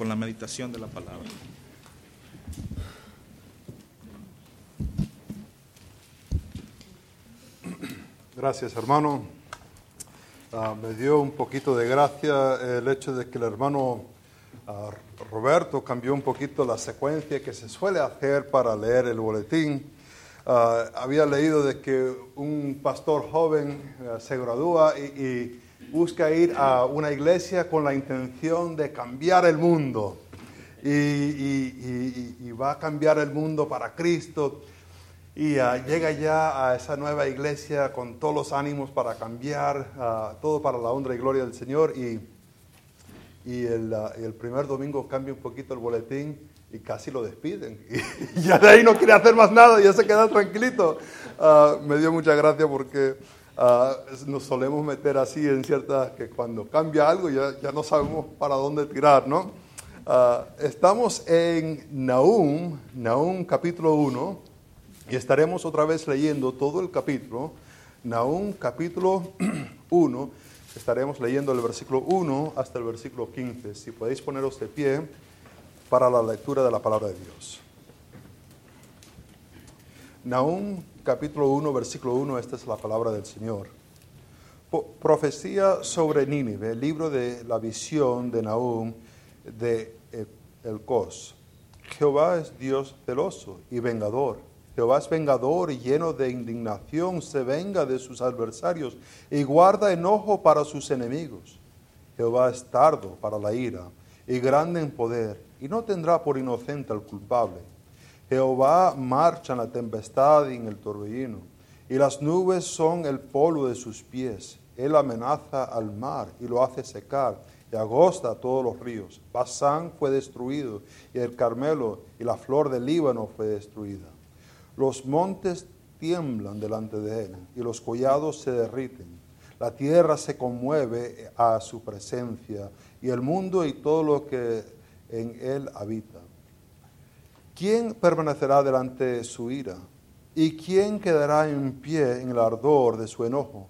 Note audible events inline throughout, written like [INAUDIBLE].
con la meditación de la palabra. Gracias, hermano. Ah, me dio un poquito de gracia el hecho de que el hermano ah, Roberto cambió un poquito la secuencia que se suele hacer para leer el boletín. Ah, había leído de que un pastor joven se gradúa y, busca ir a una iglesia con la intención de cambiar el mundo. y va a cambiar el mundo para Cristo y ah, llega ya a esa nueva iglesia con todos los ánimos para cambiar, ah, todo para la honra y gloria del Señor. Y, el, ah, el, primer domingo cambia un poquito el boletín y casi lo despiden. [LAUGHS] Y, ya de ahí no quiere hacer más nada, ya se queda tranquilito. me dio mucha gracia porque nos solemos meter así en ciertas, que cuando cambia algo ya, ya no sabemos para dónde tirar, ¿no? estamos en Nahum, Nahum capítulo 1. Y estaremos otra vez leyendo todo el capítulo, Nahum capítulo [CLEARS THROAT] 1, estaremos leyendo el versículo 1 hasta el versículo 15. Si podéis poneros de pie para la lectura de la palabra de Dios. Nahum capítulo 1, versículo 1, esta es la palabra del Señor. profecía sobre Nínive, el libro de la visión de Nahum de el Cos. Jehová es Dios celoso y vengador Jehová es vengador y lleno de indignación, se venga de sus adversarios y guarda enojo para sus enemigos. Jehová es tardo para la ira y grande en poder, y no tendrá por inocente al culpable. Jehová marcha en la tempestad y en el torbellino, y las nubes son el polvo de sus pies. Él amenaza al mar y lo hace secar, y agosta todos los ríos. Basán fue destruido, y el Carmelo y la flor del Líbano fue destruida. Los montes tiemblan delante de él y los collados se derriten. La tierra se conmueve a su presencia y el mundo y todo lo que en él habita. ¿Quién permanecerá delante de su ira? ¿Y quién quedará en pie en el ardor de su enojo?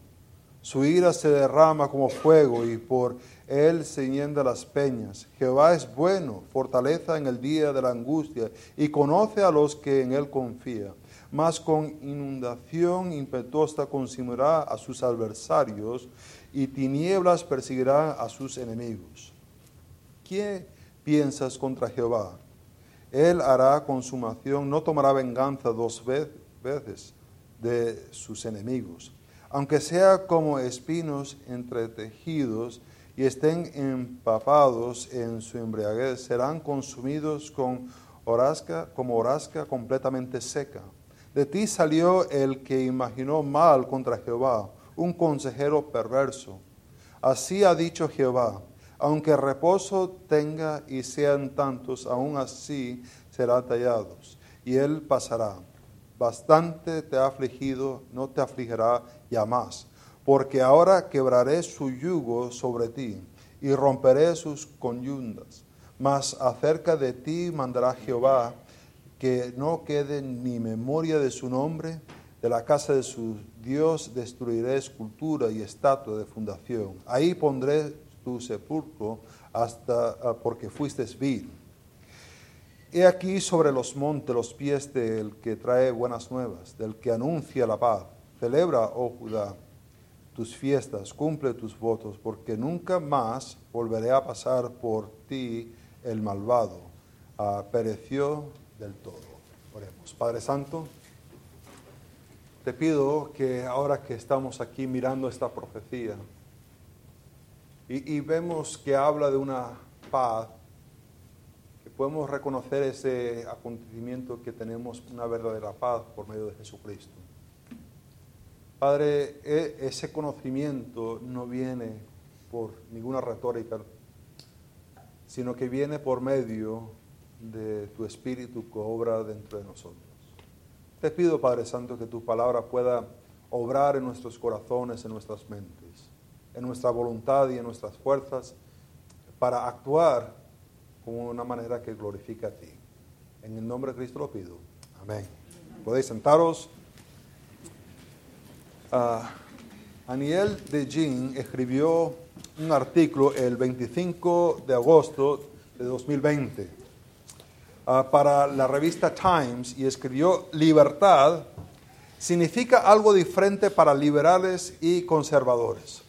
Su ira se derrama como fuego y por él se hienda las peñas. Jehová es bueno, fortaleza en el día de la angustia y conoce a los que en él confían mas con inundación impetuosa consumirá a sus adversarios y tinieblas perseguirá a sus enemigos. ¿Qué piensas contra Jehová? Él hará consumación, no tomará venganza dos veces de sus enemigos. Aunque sea como espinos entretejidos y estén empapados en su embriaguez, serán consumidos con horazca, como horazca completamente seca. De ti salió el que imaginó mal contra Jehová, un consejero perverso. Así ha dicho Jehová, aunque reposo tenga y sean tantos, aún así serán tallados, y él pasará. Bastante te ha afligido, no te afligirá ya más, porque ahora quebraré su yugo sobre ti y romperé sus conyundas. Mas acerca de ti mandará Jehová que no quede ni memoria de su nombre, de la casa de su Dios destruiré escultura y estatua de fundación. Ahí pondré sepulcro hasta ah, porque fuiste vil. He aquí sobre los montes los pies del que trae buenas nuevas, del que anuncia la paz. Celebra, oh Judá, tus fiestas, cumple tus votos, porque nunca más volveré a pasar por ti el malvado. Ah, pereció del todo. Oremos. Padre Santo, te pido que ahora que estamos aquí mirando esta profecía y, vemos que habla de una paz, que podemos reconocer ese acontecimiento que tenemos una verdadera paz por medio de Jesucristo. Padre, e, ese conocimiento no viene por ninguna retórica, sino que viene por medio de tu Espíritu que obra dentro de nosotros. Te pido, Padre Santo, que tu palabra pueda obrar en nuestros corazones, en nuestras mentes, en nuestra voluntad y en nuestras fuerzas, para actuar como una manera que glorifique a ti. En el nombre de Cristo lo pido. Amén. Podéis sentaros. Uh, Aniel de Jean escribió un artículo el 25 de agosto de 2020 ah, para la revista Times y escribió libertad significa algo diferente para liberales y conservadores.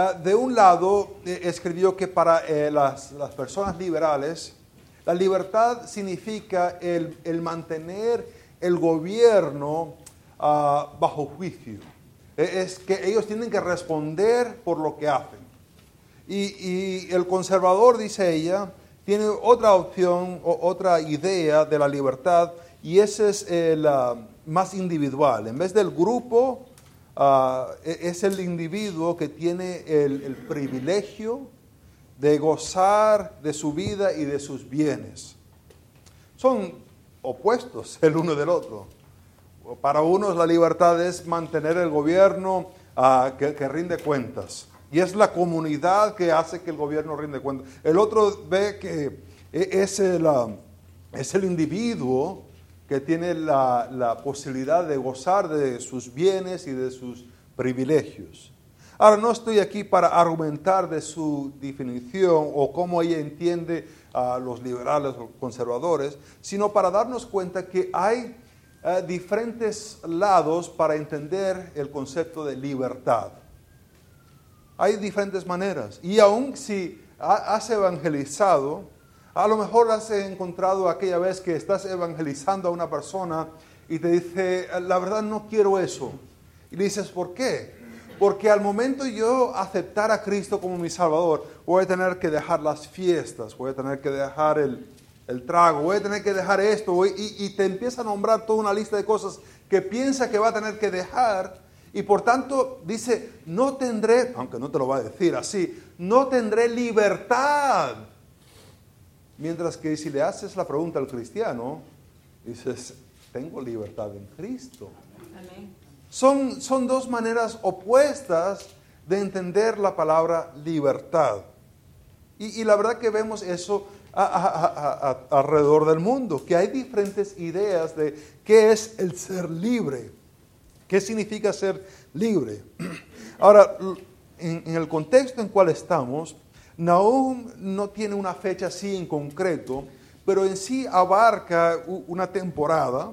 Ah, de un lado, eh, escribió que para eh, las, personas liberales, la libertad significa el, mantener el gobierno ah, bajo juicio. E, es que ellos tienen que responder por lo que hacen. Y, el conservador, dice ella, tiene otra opción, o, otra idea de la libertad, y ese es el más individual. En vez del grupo, ah, e, es el individuo que tiene el, privilegio de gozar de su vida y de sus bienes. Son opuestos el uno del otro. Para unos la libertad es mantener el gobierno ah, que, rinde cuentas. Y es la comunidad que hace que el gobierno rinde cuentas. El otro ve que e, es el, ah, es el individuo que tiene la, posibilidad de gozar de sus bienes y de sus privilegios. Ahora, no estoy aquí para argumentar de su definición o cómo ella entiende a los liberales o conservadores, sino para darnos cuenta que hay eh, diferentes lados para entender el concepto de libertad. Hay diferentes maneras. Y aun si has evangelizado, a lo mejor has encontrado aquella vez que estás evangelizando a una persona y te dice, la verdad no quiero eso. Y le dices, ¿por qué? Porque al momento yo aceptar a Cristo como mi Salvador, voy a tener que dejar las fiestas, voy a tener que dejar el, trago, voy a tener que dejar esto, y, y, te empieza a nombrar toda una lista de cosas que piensa que va a tener que dejar, y por tanto dice, no tendré, aunque no te lo va a decir así, no tendré libertad Mientras que si le haces la pregunta al cristiano, dices, tengo libertad en Cristo. Son, son dos maneras opuestas de entender la palabra libertad. Y, la verdad que vemos eso alrededor del mundo, que hay diferentes ideas de qué es el ser libre, qué significa ser libre. [CLEARS THROAT] Ahora, en, en el contexto en cual estamos, Nahum no tiene una fecha así en concreto, pero en sí abarca una temporada.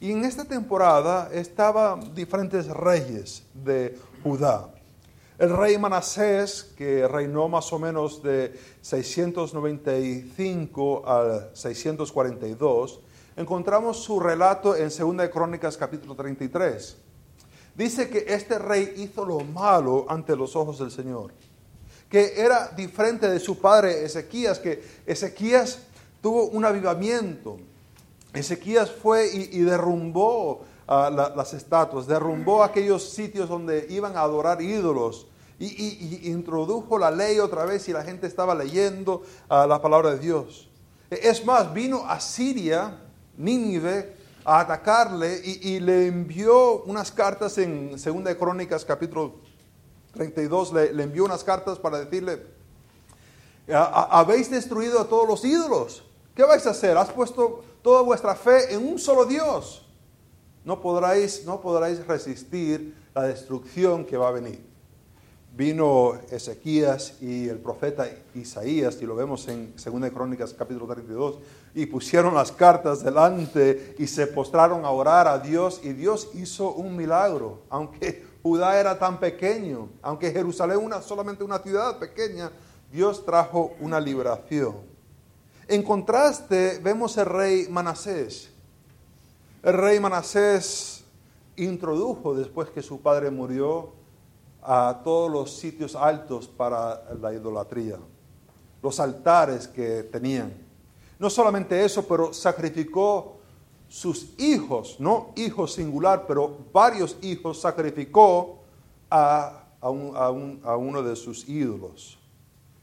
Y en esta temporada estaban diferentes reyes de Judá. El rey Manasés, que reinó más o menos de 695 al 642, encontramos su relato en 2 de Crónicas capítulo 33. Dice que este rey hizo lo malo ante los ojos del Señor que era diferente de su padre Ezequías, que Ezequías tuvo un avivamiento. Ezequías fue y, derrumbó ah, las estatuas, derrumbó aquellos sitios donde iban a adorar ídolos y, introdujo la ley otra vez y la gente estaba leyendo ah, la palabra de Dios. Es más, vino a Siria, Nínive, a atacarle y, le envió unas cartas en 2 Crónicas capítulo 32 le, envió unas cartas para decirle, habéis destruido a todos los ídolos. ¿Qué vais a hacer? Has puesto toda vuestra fe en un solo Dios. No podráis, no podráis resistir la destrucción que va a venir. Vino Ezequías y el profeta Isaías, y lo vemos en 2 Crónicas capítulo 32, y pusieron las cartas delante y se postraron a orar a Dios, y Dios hizo un milagro, aunque Judá era tan pequeño, aunque Jerusalén era solamente una ciudad pequeña, Dios trajo una liberación. En contraste, vemos el rey Manasés. El rey Manasés introdujo, después que su padre murió, a todos los sitios altos para la idolatría, los altares que tenían. No solamente eso, pero sacrificó sus hijos, no hijos singular, pero varios hijos, sacrificó a, uno de sus ídolos.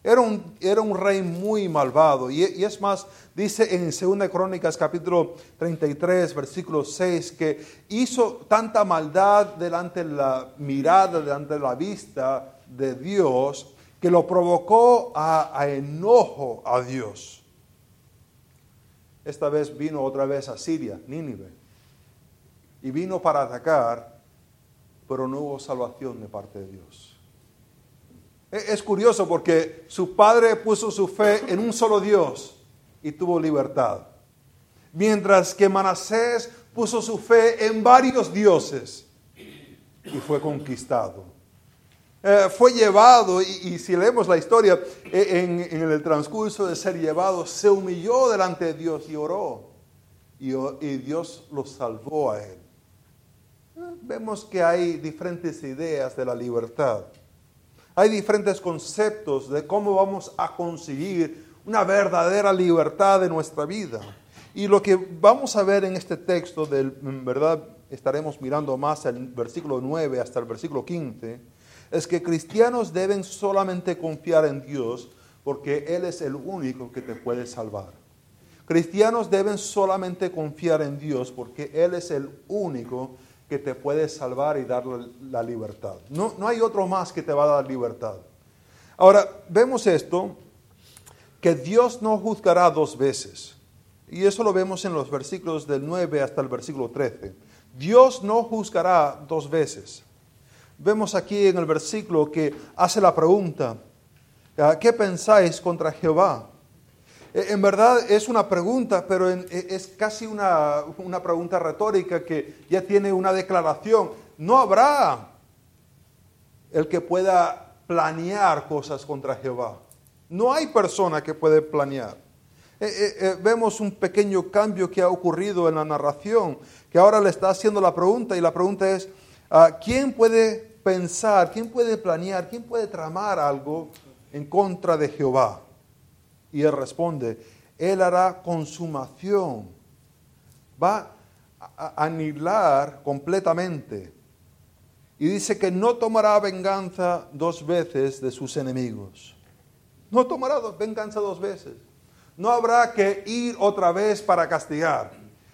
Era un, era un rey muy malvado. Y, es más, dice en 2 Crónicas capítulo 33, versículo 6, que hizo tanta maldad delante de la mirada, delante de la vista de Dios, que lo provocó a enojo a Dios. Esta vez vino otra vez a Siria, Nínive. Y vino para atacar, pero no hubo salvación de parte de Dios. E, es curioso porque su padre puso su fe en un solo Dios y tuvo libertad. Mientras que Manasés puso su fe en varios dioses y fue conquistado. Eh, fue llevado, y, si leemos la historia, eh, en, el transcurso de ser llevado, se humilló delante de Dios y oró. Y, Dios lo salvó a él. Eh, vemos que hay diferentes ideas de la libertad. Hay diferentes conceptos de cómo vamos a conseguir una verdadera libertad de nuestra vida. Y lo que vamos a ver en este texto, del, en verdad estaremos mirando más el versículo 9 hasta el versículo 15, es que cristianos deben solamente confiar en Dios porque Él es el único que te puede salvar. Cristianos deben solamente confiar en Dios porque Él es el único que te puede salvar y dar la libertad. No, no hay otro más que te va a dar libertad. Ahora, vemos esto, que Dios no juzgará dos veces. Y eso lo vemos en los versículos del 9 hasta el versículo 13. Dios no juzgará dos veces. Vemos aquí en el versículo que hace la pregunta, ah, ¿qué pensáis contra Jehová? Eh, en verdad es una pregunta, pero eh, es casi una, una pregunta retórica que ya tiene una declaración. No habrá el que pueda planear cosas contra Jehová. No hay persona que puede planear. Eh, vemos un pequeño cambio que ha ocurrido en la narración, que ahora le está haciendo la pregunta y la pregunta es, ah, ¿quién puede pensar, quién puede planear, quién puede tramar algo en contra de Jehová? Y él responde, Él hará consumación, va a aniquilar completamente. Y dice que no tomará venganza dos veces de sus enemigos. No tomará venganza dos veces. No habrá que ir otra vez para castigar.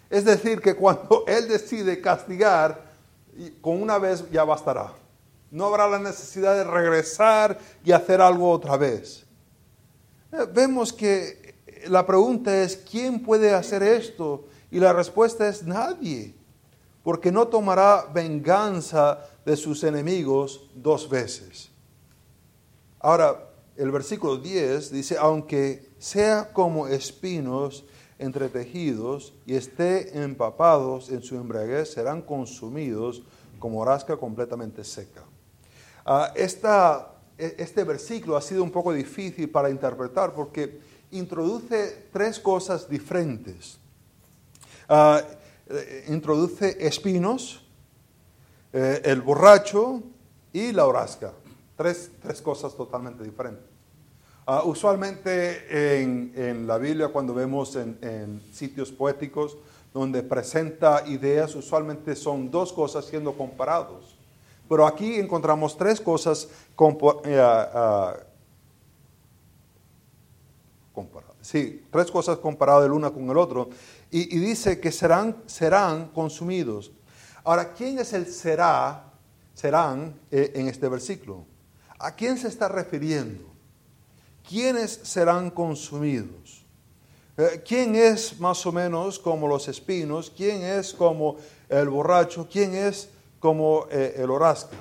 Es decir, que cuando [LAUGHS] Él decide castigar, con una vez ya bastará. No habrá la necesidad de regresar y hacer algo otra vez. Eh, vemos que la pregunta es, ¿quién puede hacer esto? Y la respuesta es nadie, porque no tomará venganza de sus enemigos dos veces. Ahora, el versículo 10 dice, aunque sea como espinos entretejidos y esté empapados en su embriaguez, serán consumidos como rasca completamente seca. Esta e, este versículo ha sido un poco difícil para interpretar porque introduce tres cosas diferentes. Ah, eh, introduce espinos, eh, el borracho y la horasca. Tres, cosas totalmente diferentes. Ah, usualmente en, la Biblia, cuando vemos en, en, sitios poéticos donde presenta ideas, usualmente son dos cosas siendo comparados. Pero aquí encontramos tres cosas eh, ah, comparadas. Sí, tres cosas comparadas el una con el otro. Y, dice que serán, serán consumidos. Ahora, ¿quién es el será, serán eh, en este versículo? ¿A quién se está refiriendo? ¿Quiénes serán consumidos? Eh, ¿Quién es más o menos como los espinos? ¿Quién es como el borracho? ¿Quién es como eh, el orasca.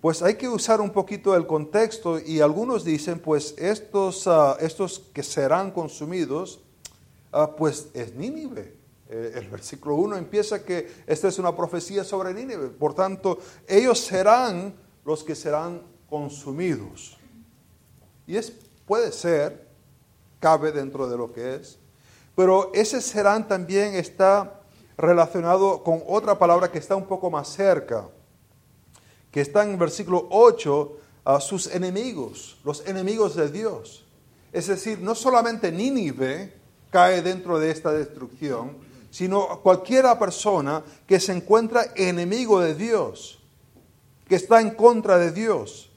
Pues hay que usar un poquito el contexto y algunos dicen, pues estos, ah, estos que serán consumidos, ah, pues es Nínive. Eh, el versículo 1 empieza que esta es una profecía sobre Nínive. Por tanto, ellos serán los que serán consumidos. Y es, puede ser, cabe dentro de lo que es, pero ese serán también está relacionado con otra palabra que está un poco más cerca, que está en el versículo 8, a sus enemigos, los enemigos de Dios. Es decir, no solamente Nínive cae dentro de esta destrucción, sino cualquiera persona que se encuentra enemigo de Dios, que está en contra de Dios.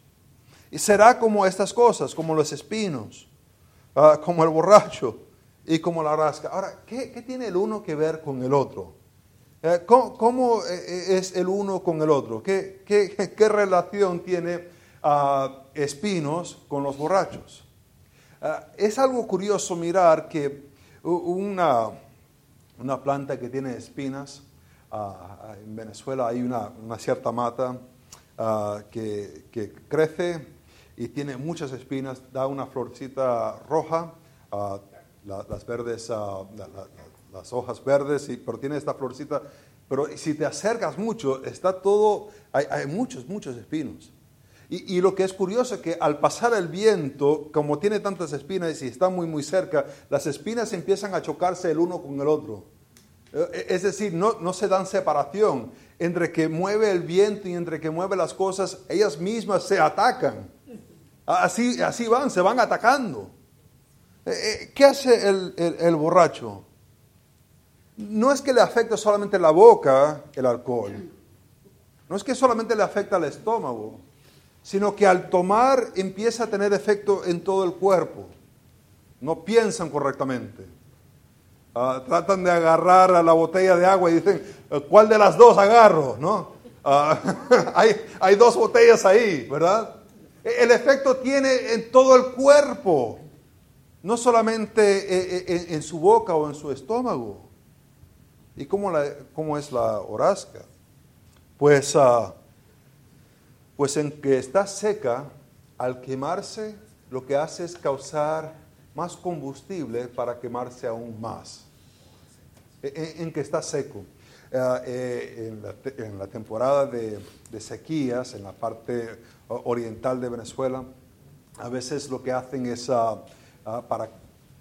Y será como estas cosas, como los espinos, ah, como el borracho, y como la rasca. Ahora, ¿qué, tiene el uno que ver con el otro? Eh, ¿Cómo, eh, eh, es el uno con el otro? ¿Qué, [LAUGHS] qué, relación tiene ah, espinos con los borrachos? Ah, es algo curioso mirar que una, una planta que tiene espinas, ah, en Venezuela hay una, una cierta mata que, que, crece y tiene muchas espinas, da una florcita roja, la- las verdes, ah, la- la- la- las hojas verdes, y, pero tiene esta florcita. Pero si te acercas mucho, está todo, hay, muchos, muchos espinos. Y, y lo que es curioso es que al pasar el viento, como tiene tantas espinas y está muy, muy cerca, las espinas empiezan a chocarse el uno con el otro. Eh, Es decir, no, no se dan separación. Entre que mueve el viento y entre que mueve las cosas, ellas mismas se atacan. Así, así van, se van atacando. Eh, eh, ¿Qué hace el, borracho? No es que le afecte solamente la boca el alcohol. No es que solamente le afecta al estómago, sino que al tomar empieza a tener efecto en todo el cuerpo. No piensan correctamente. Ah, tratan de agarrar a la botella de agua y dicen, ¿cuál de las dos agarro? ¿No? Ah, [LAUGHS] hay, hay dos botellas ahí, ¿verdad? E, El efecto tiene en todo el cuerpo, no solamente eh, eh, en, su boca o en su estómago. ¿Y cómo, la- cómo es la horasca? Pues, ah, pues en que está seca, al quemarse, lo que hace es causar más combustible para quemarse aún más. E- En, en que está seco. Ah, eh, en, la, temporada de, sequías, en la parte oriental de Venezuela, a veces lo que hacen es, ah, ah, para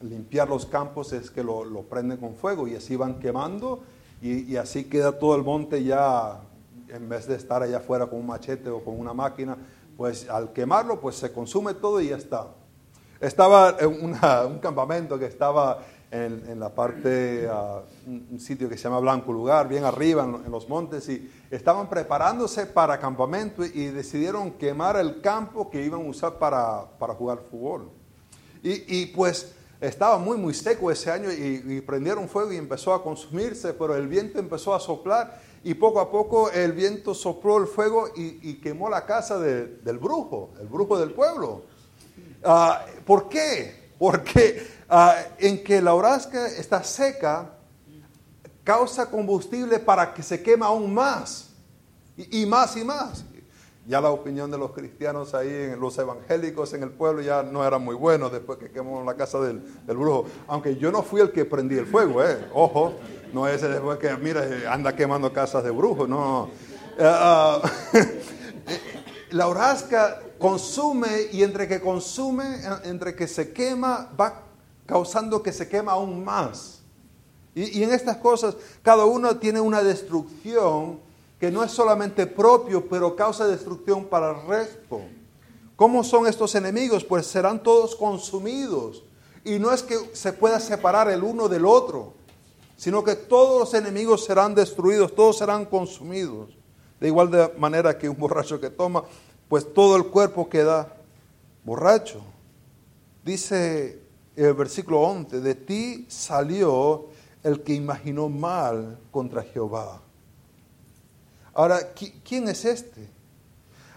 limpiar los campos, es que lo, prenden con fuego y así van quemando y, y así queda todo el monte ya, en vez de estar allá afuera con un machete o con una máquina, pues al quemarlo, pues se consume todo y ya está. Estaba un campamento que estaba en, la parte, ah, un, sitio que se llama Blanco Lugar, bien arriba en, los montes, y estaban preparándose para campamento y, decidieron quemar el campo que iban a usar para, para jugar fútbol. Y, pues estaba muy, muy seco ese año y, prendieron fuego y empezó a consumirse, pero el viento empezó a soplar y poco a poco el viento sopló el fuego y, quemó la casa de- del brujo, el brujo del pueblo. Ah, ¿Por qué? Porque ah, en que la horazca está seca, causa combustible para que se quema aún más, y más y más. Ya la opinión de los cristianos ahí, en los evangélicos en el pueblo, ya no era muy bueno después que quemó la casa del, brujo. Aunque yo no fui el que prendí el fuego, eh. ojo, no ese después que, mira, anda quemando casas de brujos, no. Eh, ah, [LAUGHS] la horazca consume y entre que consume, entre que se quema, va causando que se quema aún más. Y en estas cosas, cada uno tiene una destrucción que no es solamente propio, pero causa destrucción para el resto. ¿Cómo son estos enemigos? Pues serán todos consumidos. Y no es que se pueda separar el uno del otro, sino que todos los enemigos serán destruidos, todos serán consumidos. De igual manera que un borracho que toma, pues todo el cuerpo queda borracho. Dice el versículo 11, de ti salió el que imaginó mal contra Jehová. Ahora, ¿qui- ¿quién es este?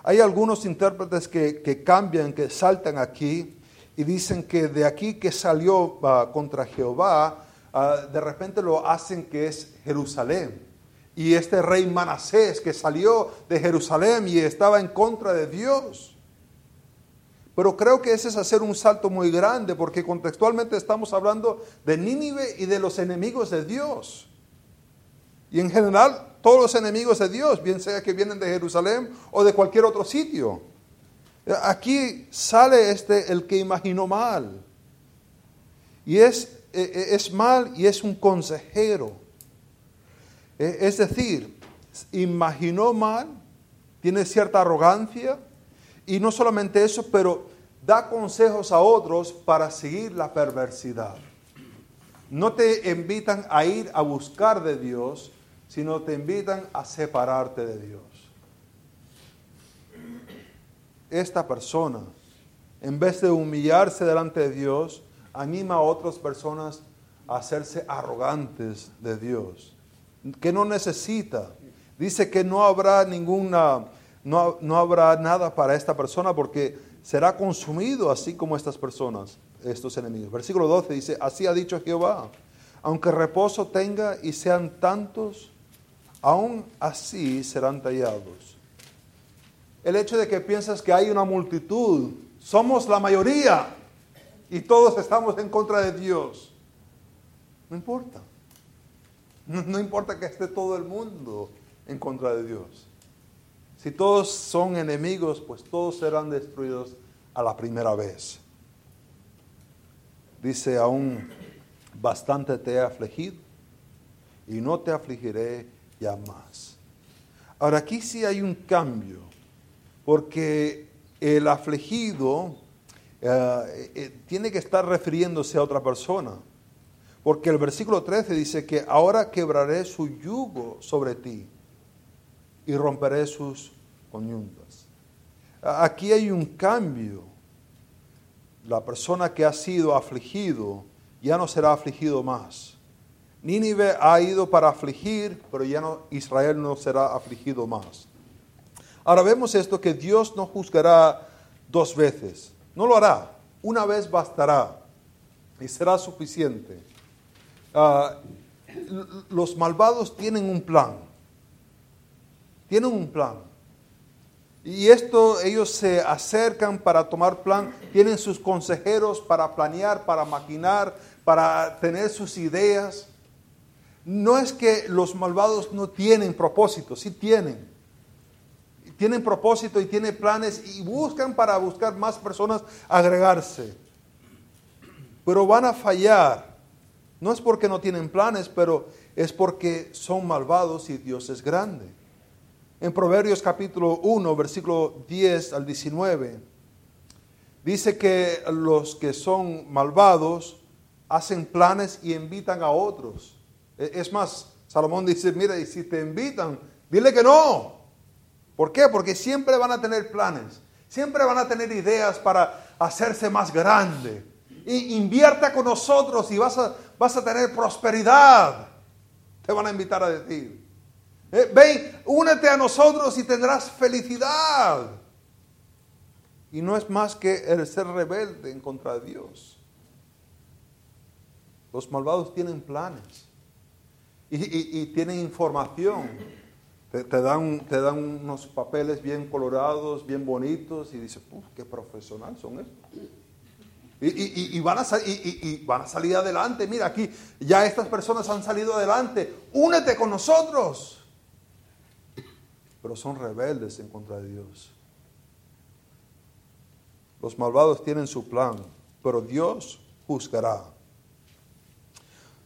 Hay algunos intérpretes que, que cambian, que saltan aquí y dicen que de aquí que salió ah, contra Jehová, ah, de repente lo hacen que es Jerusalén. Y este rey Manasés que salió de Jerusalén y estaba en contra de Dios. Pero creo que ese es hacer un salto muy grande porque contextualmente estamos hablando de Nínive y de los enemigos de Dios. Y en general, todos los enemigos de Dios, bien sea que vienen de Jerusalén o de cualquier otro sitio. Aquí sale este el que imaginó mal. Y es, eh, es mal y es un consejero. Eh, Es decir, imaginó mal, tiene cierta arrogancia y no solamente eso, pero da consejos a otros para seguir la perversidad. No te invitan a ir a buscar de Dios, sino te invitan a separarte de Dios. Esta persona, en vez de humillarse delante de Dios, anima a otras personas a hacerse arrogantes de Dios, que no necesita. Dice que no habrá ninguna, no, no habrá nada para esta persona porque será consumido así como estas personas, estos enemigos. Versículo 12 dice, así ha dicho Jehová, aunque reposo tenga y sean tantos, aún así serán tallados. El hecho de que piensas que hay una multitud somos la mayoría y todos estamos en contra de Dios. No importa. No, importa que esté todo el mundo en contra de Dios. Si todos son enemigos, pues todos serán destruidos a la primera vez. Dice aún, bastante te he afligido y no te afligiré ya más. Ahora aquí sí hay un cambio, porque el afligido eh, eh, tiene que estar refiriéndose a otra persona. Porque el versículo 13 dice que ahora quebraré su yugo sobre ti y romperé sus coyuntas. Aquí hay un cambio. La persona que ha sido afligido ya no será afligido más. Nínive ha ido para afligir, pero ya no, Israel no será afligido más. Ahora vemos esto que Dios no juzgará dos veces. No lo hará. Una vez bastará y será suficiente. Ah, los malvados tienen un plan. Tienen un plan. Y esto ellos se acercan para tomar plan, tienen sus consejeros para planear, para maquinar, para tener sus ideas. No es que los malvados no tienen propósito, sí tienen tienen propósito y tienen planes y buscan para buscar más personas agregarse. Pero van a fallar. No es porque no tienen planes, pero es porque son malvados y Dios es grande. En Proverbios capítulo 1, versículo 10 al 19, dice que los que son malvados hacen planes y invitan a otros. E, es más, Salomón dice, mira, y si te invitan, dile que no. ¿Por qué? Porque siempre van a tener planes, siempre van a tener ideas para hacerse más grande. Y invierta con nosotros y vas a, vas a tener prosperidad. Te van a invitar a decir. Eh, ven, únete a nosotros y tendrás felicidad. Y no es más que el ser rebelde en contra de Dios. Los malvados tienen planes y tienen información te, dan, te dan unos papeles bien colorados, bien bonitos, y dices, Uf, qué profesional son estos. Y, van a y, van a salir adelante. Mira, aquí ya estas personas han salido adelante. Únete con nosotros. Pero son rebeldes en contra de Dios. Los malvados tienen su plan, pero Dios juzgará.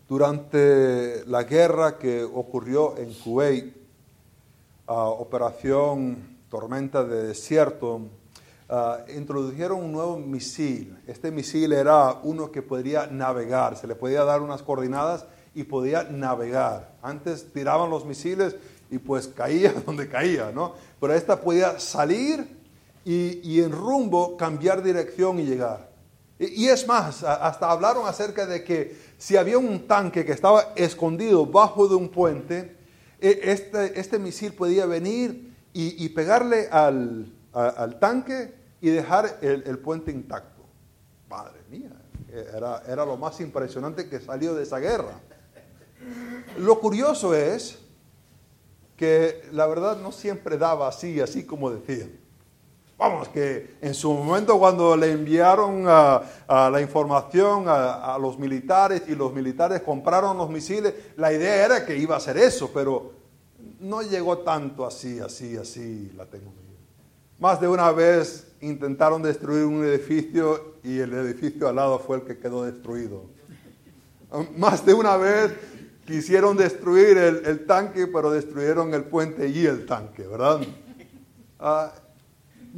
Durante la guerra que ocurrió en Kuwait, operación Tormenta de Desierto, introdujeron un nuevo misil. Este misil era uno que podría navegar, se le podía dar unas coordenadas y podía navegar. Antes tiraban los misiles y pues caía [LAUGHS] donde caía, ¿no? Pero esta podía salir y, en rumbo cambiar dirección y llegar. Y, y, es más, hasta hablaron acerca de que si había un tanque que estaba escondido bajo de un puente, e, este, este misil podía venir y, pegarle al, tanque y dejar el, puente intacto. Madre mía, era, era lo más impresionante que salió de esa guerra. Lo curioso es que la verdad no siempre daba así, así como decían. Vamos, que en su momento cuando le enviaron a, la información a, los militares y los militares compraron los misiles, la idea era que iba a ser eso, pero no llegó tanto así, así, así, la tengo. Más de una vez intentaron destruir un edificio y el edificio al lado fue el que quedó destruido. Más de una vez quisieron destruir el, tanque, pero destruyeron el puente y el tanque, ¿verdad? Ah,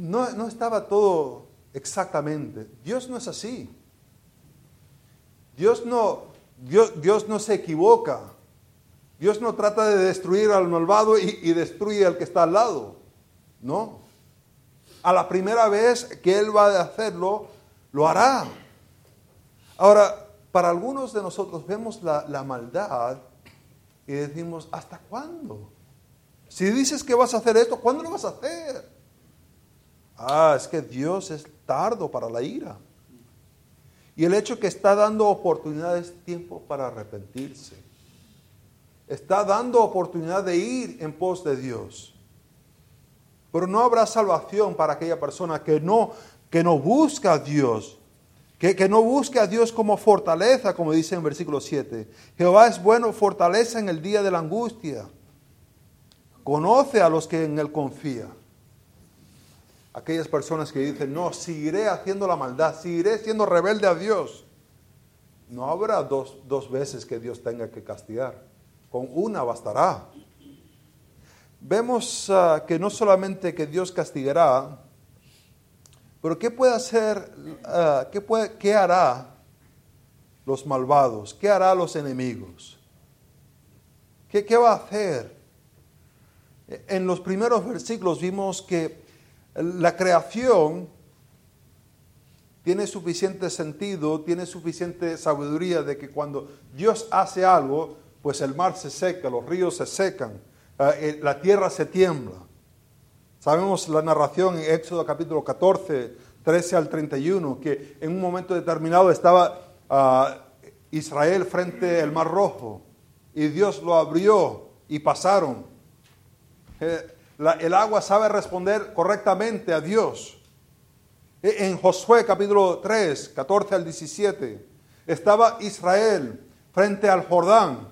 no, no estaba todo exactamente. Dios no es así. Dios no, Dios, Dios no se equivoca. Dios no trata de destruir al malvado y, destruye al que está al lado. No. A la primera vez que Él va a hacerlo, lo hará. Ahora, para algunos de nosotros vemos la, la maldad y decimos, ¿hasta cuándo? Si dices que vas a hacer esto, ¿cuándo lo vas a hacer? Ah, es que Dios es tardo para la ira. Y el hecho que está dando oportunidades, tiempo para arrepentirse. Está dando oportunidad de ir en pos de Dios. Pero no habrá salvación para aquella persona que no que no busca a Dios, que, que, no busque a Dios como fortaleza, como dice en versículo 7. Jehová es bueno, fortaleza en el día de la angustia. Conoce a los que en Él confía. Aquellas personas que dicen, no, seguiré haciendo la maldad, seguiré siendo rebelde a Dios. No habrá dos, dos veces que Dios tenga que castigar. Con una bastará. Vemos uh, que no solamente que Dios castigará, pero ¿qué puede hacer, uh, qué, puede, qué hará los malvados? ¿Qué hará los enemigos? ¿Qué, ¿Qué va a hacer? En los primeros versículos vimos que la creación tiene suficiente sentido, tiene suficiente sabiduría de que cuando Dios hace algo, pues el mar se seca, los ríos se secan, eh, eh, la tierra se tiembla. Sabemos la narración en Éxodo capítulo 14, 13 al 31, que en un momento determinado estaba ah, Israel frente al mar rojo y Dios lo abrió y pasaron. Eh, el agua sabe responder correctamente a Dios. E, en Josué capítulo 3, 14 al 17, estaba Israel frente al Jordán.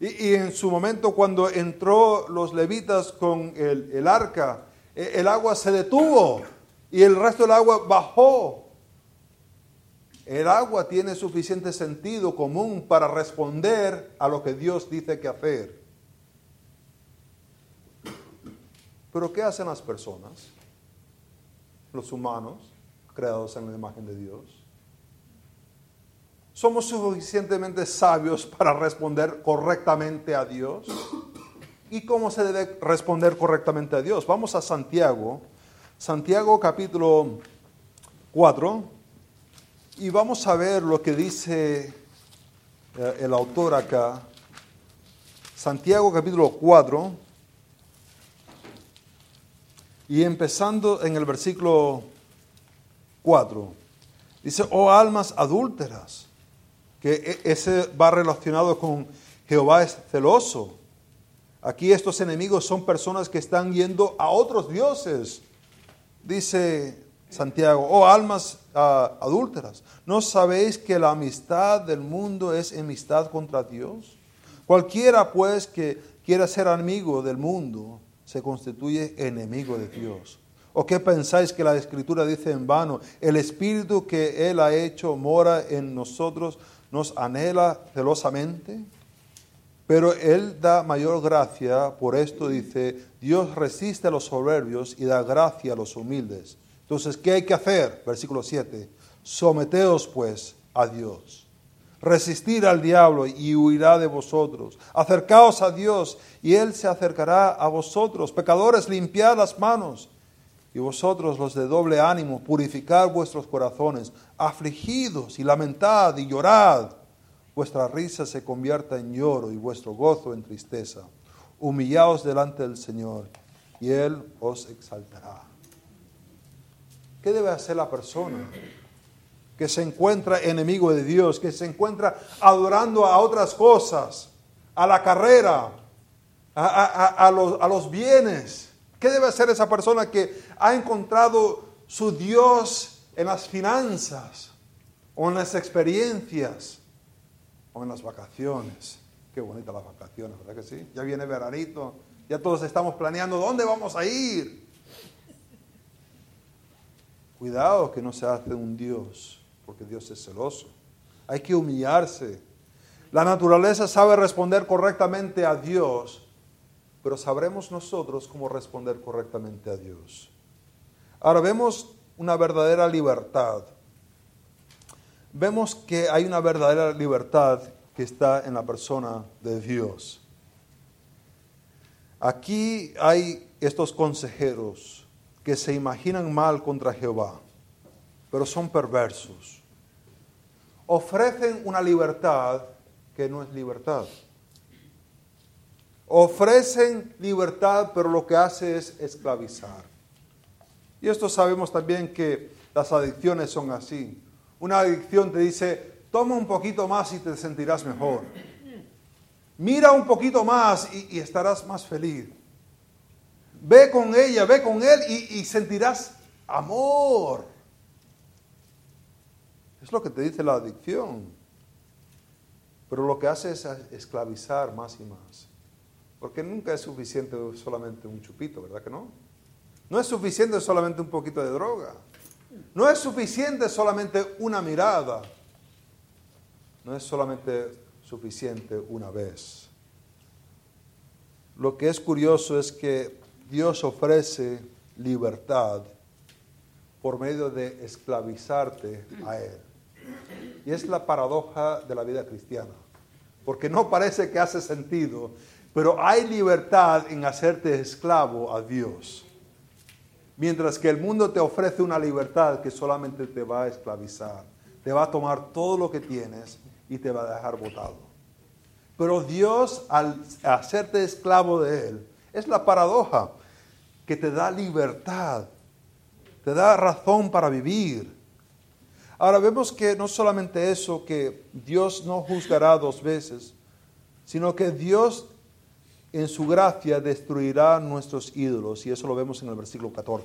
Y, en su momento cuando entró los levitas con el, arca, e, el agua se detuvo y el resto del agua bajó. El agua tiene suficiente sentido común para responder a lo que Dios dice que hacer. Pero ¿qué hacen las personas? Los humanos, creados en la imagen de Dios. ¿Somos suficientemente sabios para responder correctamente a Dios? ¿Y cómo se debe responder correctamente a Dios? Vamos a Santiago, Santiago capítulo 4, y vamos a ver lo que dice eh, el autor acá. Santiago capítulo 4, y empezando en el versículo 4, dice, oh almas adúlteras, que e, ese va relacionado con Jehová es celoso. Aquí estos enemigos son personas que están yendo a otros dioses. Dice Santiago, oh almas uh, adúlteras, ¿no sabéis que la amistad del mundo es enemistad contra Dios? Cualquiera pues que quiera ser amigo del mundo se constituye enemigo de Dios. ¿O qué pensáis que la Escritura dice en vano? El Espíritu que Él ha hecho mora en nosotros, nos anhela celosamente. Pero Él da mayor gracia, por esto dice, Dios resiste a los soberbios y da gracia a los humildes. Entonces, ¿qué hay que hacer? Versículo 7. Someteos pues a Dios. Resistir al diablo y huirá de vosotros. Acercaos a Dios y Él se acercará a vosotros. Pecadores, limpiad las manos. Y vosotros, los de doble ánimo, purificad vuestros corazones. Afligidos y lamentad y llorad. Vuestra risa se convierta en lloro y vuestro gozo en tristeza. Humillaos delante del Señor y Él os exaltará. ¿Qué debe hacer la persona? Que se encuentra enemigo de Dios, que se encuentra adorando a otras cosas, a la carrera, a, los, a los bienes. ¿Qué debe hacer esa persona que ha encontrado su Dios en las finanzas o en las experiencias o en las vacaciones? Qué bonitas las vacaciones, ¿verdad que sí? Ya viene veranito, ya todos estamos planeando dónde vamos a ir. Cuidado que no se hace un Dios porque Dios es celoso. Hay que humillarse. La naturaleza sabe responder correctamente a Dios, pero sabremos nosotros cómo responder correctamente a Dios. Ahora vemos una verdadera libertad. Vemos que hay una verdadera libertad que está en la persona de Dios. Aquí hay estos consejeros que se imaginan mal contra Jehová pero son perversos. Ofrecen una libertad que no es libertad. Ofrecen libertad, pero lo que hace es esclavizar. Y esto sabemos también que las adicciones son así. Una adicción te dice, toma un poquito más y te sentirás mejor. Mira un poquito más y, estarás más feliz. Ve con ella, ve con él y sentirás amor. Es lo que te dice la adicción. Pero lo que hace es esclavizar más y más. Porque nunca es suficiente solamente un chupito, ¿verdad que no? No es suficiente solamente un poquito de droga. No es suficiente solamente una mirada. No es solamente suficiente una vez. Lo que es curioso es que Dios ofrece libertad por medio de esclavizarte a Él. Y es la paradoja de la vida cristiana, porque no parece que hace sentido, pero hay libertad en hacerte esclavo a Dios. Mientras que el mundo te ofrece una libertad que solamente te va a esclavizar, te va a tomar todo lo que tienes y te va a dejar botado. Pero Dios, al hacerte esclavo de Él, es la paradoja que te da libertad, te da razón para vivir. Ahora vemos que no solamente eso, que Dios no juzgará dos veces, sino que Dios en su gracia destruirá nuestros ídolos, y eso lo vemos en el versículo 14.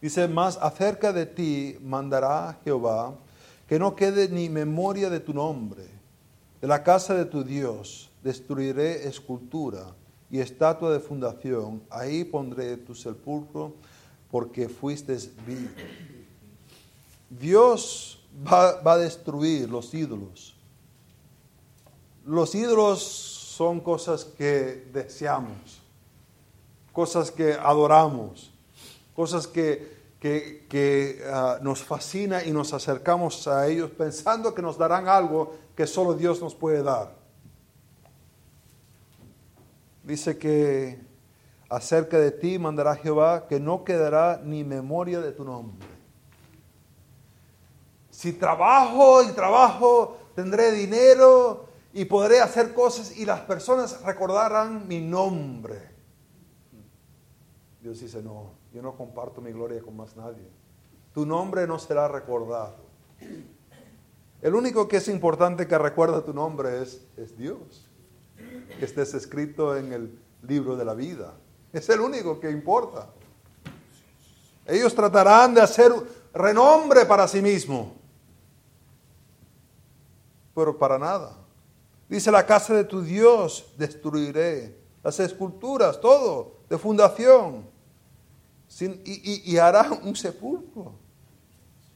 Dice, más acerca de ti mandará Jehová que no quede ni memoria de tu nombre. De la casa de tu Dios destruiré escultura y estatua de fundación, ahí pondré tu sepulcro porque fuiste vil. Dios va, a destruir los ídolos. Los ídolos son cosas que deseamos, cosas que adoramos, cosas que que, ah, nos fascina y nos acercamos a ellos pensando que nos darán algo que solo Dios nos puede dar. Dice que acerca de ti mandará Jehová que no quedará ni memoria de tu nombre. Si trabajo y trabajo, tendré dinero y podré hacer cosas y las personas recordarán mi nombre. Dios dice, no, yo no comparto mi gloria con más nadie. Tu nombre no será recordado. El único que es importante que recuerda tu nombre es, es Dios. Que estés escrito en el libro de la vida. Es el único que importa. Ellos tratarán de hacer renombre para sí mismo. Pero para nada. Dice la casa de tu Dios destruiré. Las esculturas, todo, de fundación y, hará un sepulcro,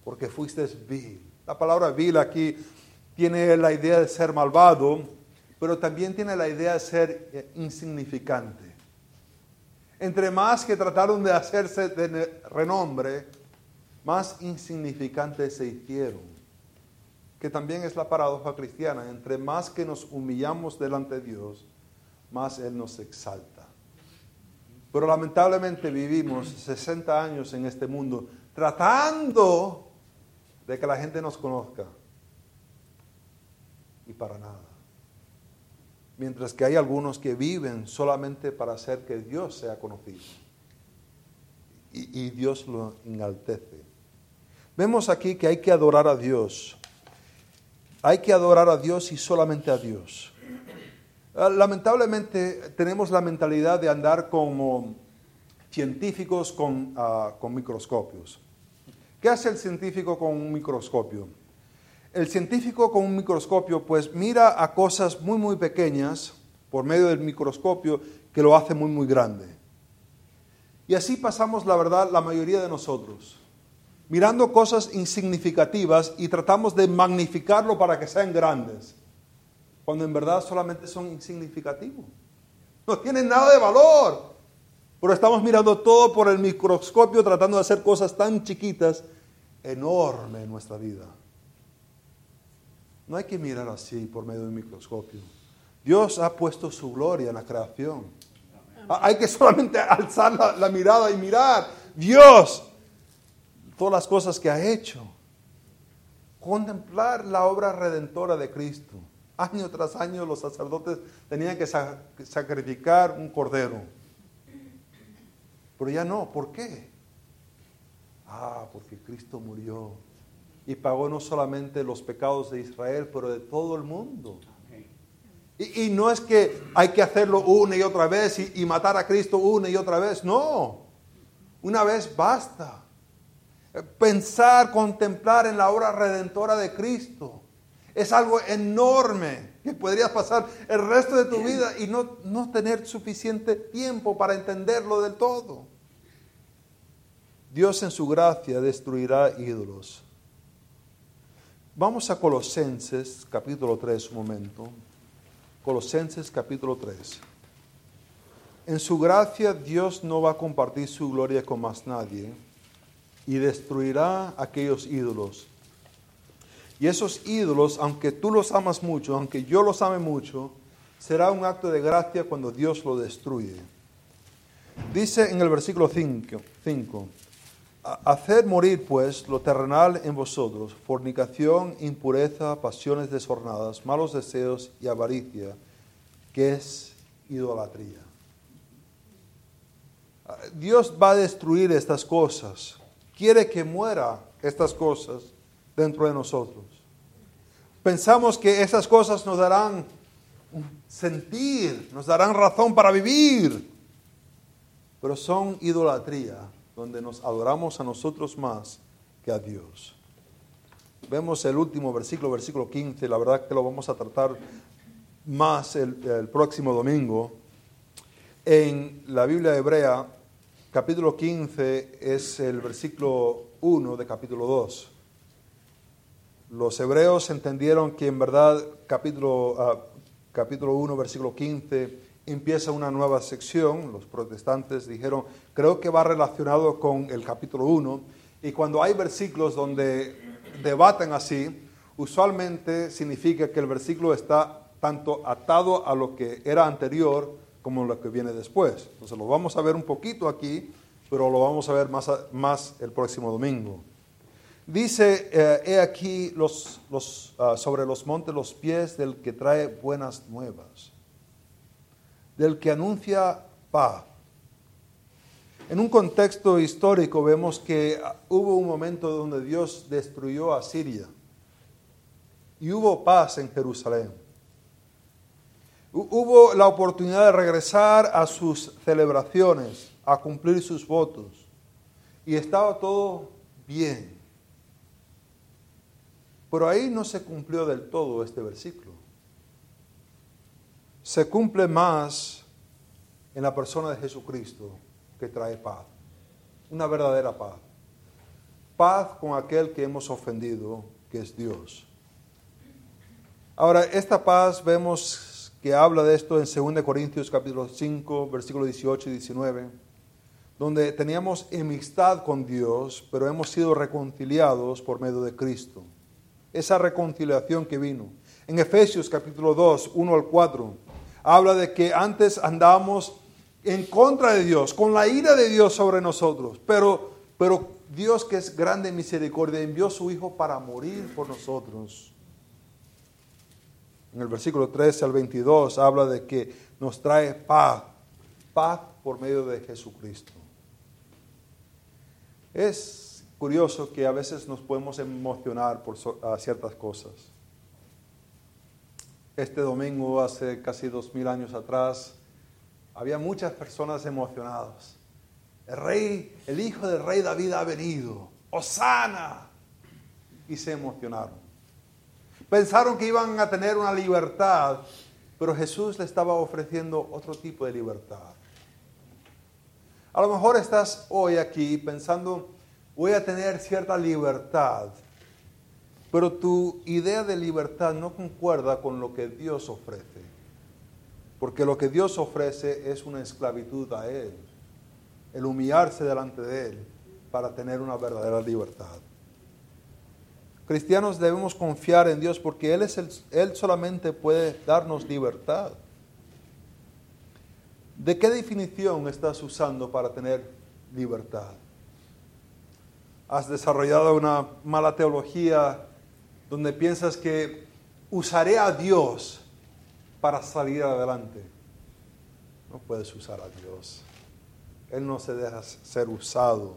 porque fuiste vil. La palabra vil aquí tiene la idea de ser malvado, pero también tiene la idea de ser eh, insignificante. Entre más que trataron de hacerse de renombre, más insignificantes se hicieron. Que también es la paradoja cristiana. Entre más que nos humillamos delante de Dios, más Él nos exalta. Pero lamentablemente vivimos 60 años en este mundo tratando de que la gente nos conozca. Y para nada. Mientras que hay algunos que viven solamente para hacer que Dios sea conocido. Y, y Dios lo enaltece. Vemos aquí que hay que adorar a Dios. Hay que adorar a Dios y solamente a Dios. Ah, lamentablemente tenemos la mentalidad de andar como científicos ah, con, microscopios. ¿Qué hace el científico con un microscopio? El científico con un microscopio pues mira a cosas muy muy pequeñas por medio del microscopio que lo hace muy muy grande. Y así pasamos la verdad la mayoría de nosotros, mirando cosas insignificativas y tratamos de magnificarlo para que sean grandes cuando en verdad solamente son insignificativos. No tienen nada de valor. Pero estamos mirando todo por el microscopio tratando de hacer cosas tan chiquitas, enormes en nuestra vida. No hay que mirar así por medio del microscopio. Dios ha puesto su gloria en la creación. Hay que solamente alzar la, la mirada y mirar. Dios, todas las cosas que ha hecho. Contemplar la obra redentora de Cristo. Año tras año los sacerdotes tenían que sacrificar un cordero. Pero ya no, ¿por qué? Ah, porque Cristo murió y pagó no solamente los pecados de Israel, pero de todo el mundo. Y, no es que hay que hacerlo una y otra vez y, y matar a Cristo una y otra vez, no. Una vez basta. Pensar, contemplar en la obra redentora de Cristo. Es algo enorme que podrías pasar el resto de tu vida y no, no tener suficiente tiempo para entenderlo del todo. Dios en su gracia destruirá ídolos. Vamos a Colosenses capítulo 3 un momento. Colosenses capítulo 3. En su gracia Dios no va a compartir su gloria con más nadie y destruirá aquellos ídolos. Y esos ídolos, aunque tú los amas mucho, aunque yo los ame mucho, será un acto de gracia cuando Dios lo destruye. Dice en el versículo 5, Haced morir pues lo terrenal en vosotros, fornicación, impureza, pasiones desornadas, malos deseos y avaricia, que es idolatría. Dios va a destruir estas cosas. Quiere que muera estas cosas dentro de nosotros. Pensamos que esas cosas nos darán sentir, nos darán razón para vivir, pero son idolatría donde nos adoramos a nosotros más que a Dios. Vemos el último versículo, versículo 15, la verdad que lo vamos a tratar más el, próximo domingo. En la Biblia hebrea, capítulo 15 es el versículo 1 de capítulo 2. Los hebreos entendieron que en verdad capítulo, uh, capítulo 1, versículo 15 empieza una nueva sección, los protestantes dijeron, creo que va relacionado con el capítulo 1, y cuando hay versículos donde debaten así, usualmente significa que el versículo está tanto atado a lo que era anterior como lo que viene después. Entonces lo vamos a ver un poquito aquí, pero lo vamos a ver más, más el próximo domingo. Dice, eh, he aquí los, los, ah, sobre los montes los pies del que trae buenas nuevas del que anuncia paz. En un contexto histórico vemos que hubo un momento donde Dios destruyó a Siria y hubo paz en Jerusalén. Hubo la oportunidad de regresar a sus celebraciones, a cumplir sus votos. Y estaba todo bien. Pero ahí no se cumplió del todo este versículo se cumple más en la persona de Jesucristo que trae paz, una verdadera paz. Paz con aquel que hemos ofendido, que es Dios. Ahora, esta paz vemos que habla de esto en 2 Corintios capítulo 5, versículos 18 y 19, donde teníamos enemistad con Dios, pero hemos sido reconciliados por medio de Cristo. Esa reconciliación que vino. En Efesios capítulo 2, 1 al 4, habla de que antes andábamos en contra de Dios, con la ira de Dios sobre nosotros, pero, pero Dios que es grande en misericordia envió a su Hijo para morir por nosotros. En el versículo 13 al 22 habla de que nos trae paz, paz por medio de Jesucristo. Es curioso que a veces nos podemos emocionar por ciertas cosas. Este domingo, hace casi dos mil años atrás, había muchas personas emocionadas. El rey, el hijo del rey David ha venido. Osana. Y se emocionaron. Pensaron que iban a tener una libertad, pero Jesús le estaba ofreciendo otro tipo de libertad. A lo mejor estás hoy aquí pensando, voy a tener cierta libertad pero tu idea de libertad no concuerda con lo que Dios ofrece. Porque lo que Dios ofrece es una esclavitud a Él. El humillarse delante de Él para tener una verdadera libertad. Cristianos debemos confiar en Dios porque Él, es el, Él solamente puede darnos libertad. ¿De qué definición estás usando para tener libertad? ¿Has desarrollado una mala teología donde piensas que usaré a Dios para salir adelante. No puedes usar a Dios. Él no se deja ser usado,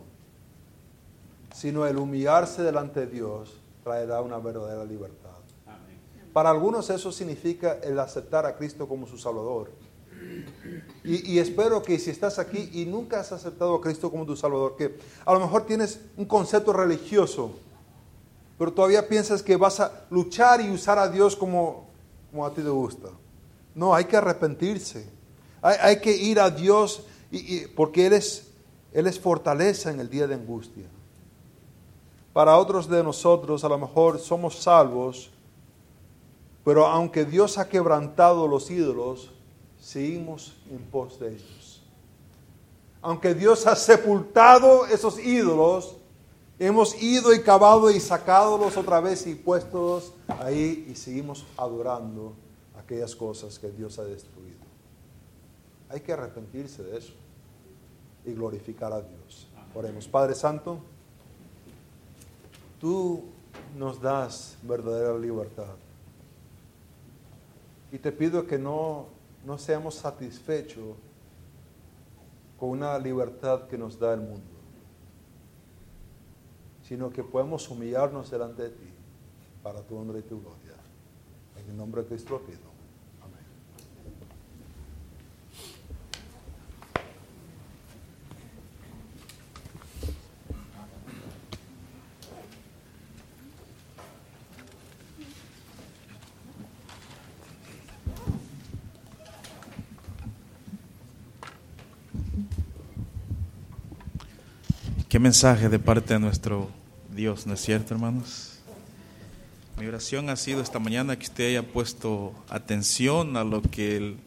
sino el humillarse delante de Dios traerá una verdadera libertad. Para algunos eso significa el aceptar a Cristo como su Salvador. Y, y espero que si estás aquí y nunca has aceptado a Cristo como tu Salvador, que a lo mejor tienes un concepto religioso, pero todavía piensas que vas a luchar y usar a Dios como, como a ti te gusta. No, hay que arrepentirse. Hay, hay que ir a Dios y, y- porque Él es, Él es fortaleza en el día de angustia. Para otros de nosotros a lo mejor somos salvos, pero aunque Dios ha quebrantado los ídolos, seguimos en pos de ellos. Aunque Dios ha sepultado esos ídolos, hemos ido y cavado y sacádolos otra vez y puestos ahí y seguimos adorando aquellas cosas que Dios ha destruido. Hay que arrepentirse de eso y glorificar a Dios. Oremos, Padre Santo, tú nos das verdadera libertad. Y te pido que no, no seamos satisfechos con una libertad que nos da el mundo, sino que podemos humillarnos delante de ti para tu honra y tu gloria. En el nombre de Cristo lo pido. Amén. Qué mensaje de parte de nuestro Dios, ¿no es cierto, hermanos? Mi oración ha sido esta mañana que usted haya puesto atención a lo que el,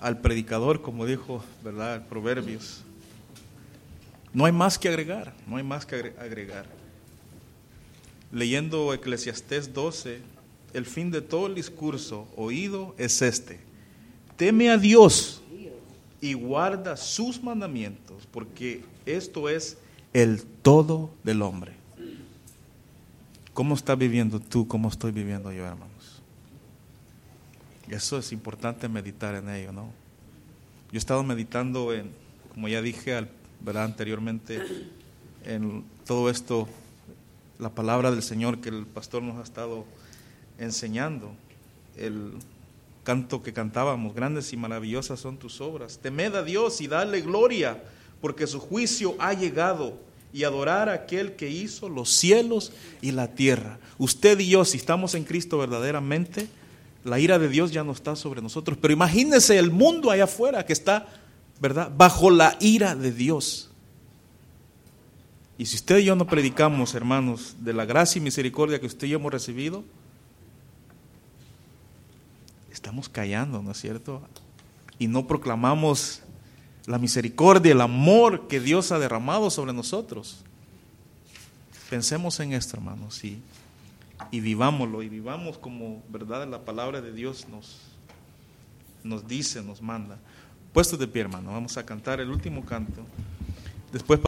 al predicador, como dijo, ¿verdad? Proverbios. No hay más que agregar, no hay más que agre- agregar. Leyendo Eclesiastés 12, el fin de todo el discurso oído es este. Teme a Dios y guarda sus mandamientos, porque esto es el todo del hombre. ¿Cómo estás viviendo tú? ¿Cómo estoy viviendo yo, hermanos? Eso es importante meditar en ello, ¿no? Yo he estado meditando en, como ya dije al- ¿verdad? anteriormente, en todo esto, la palabra del Señor que el pastor nos ha estado enseñando. El canto que cantábamos, grandes y maravillosas son tus obras. Temed a Dios y dale gloria, porque su juicio ha llegado y adorar a aquel que hizo los cielos y la tierra. Usted y yo, si estamos en Cristo verdaderamente, la ira de Dios ya no está sobre nosotros. Pero imagínese el mundo allá afuera que está, ¿verdad?, bajo la ira de Dios. Y si usted y yo no predicamos, hermanos, de la gracia y misericordia que usted y yo hemos recibido, estamos callando, ¿no es cierto? Y no proclamamos la misericordia, el amor que Dios ha derramado sobre nosotros. Pensemos en esto, hermanos, y, y vivámoslo, y vivamos como verdad la palabra de Dios nos, nos dice, nos manda. Puestos de pie, hermano, vamos a cantar el último canto. Después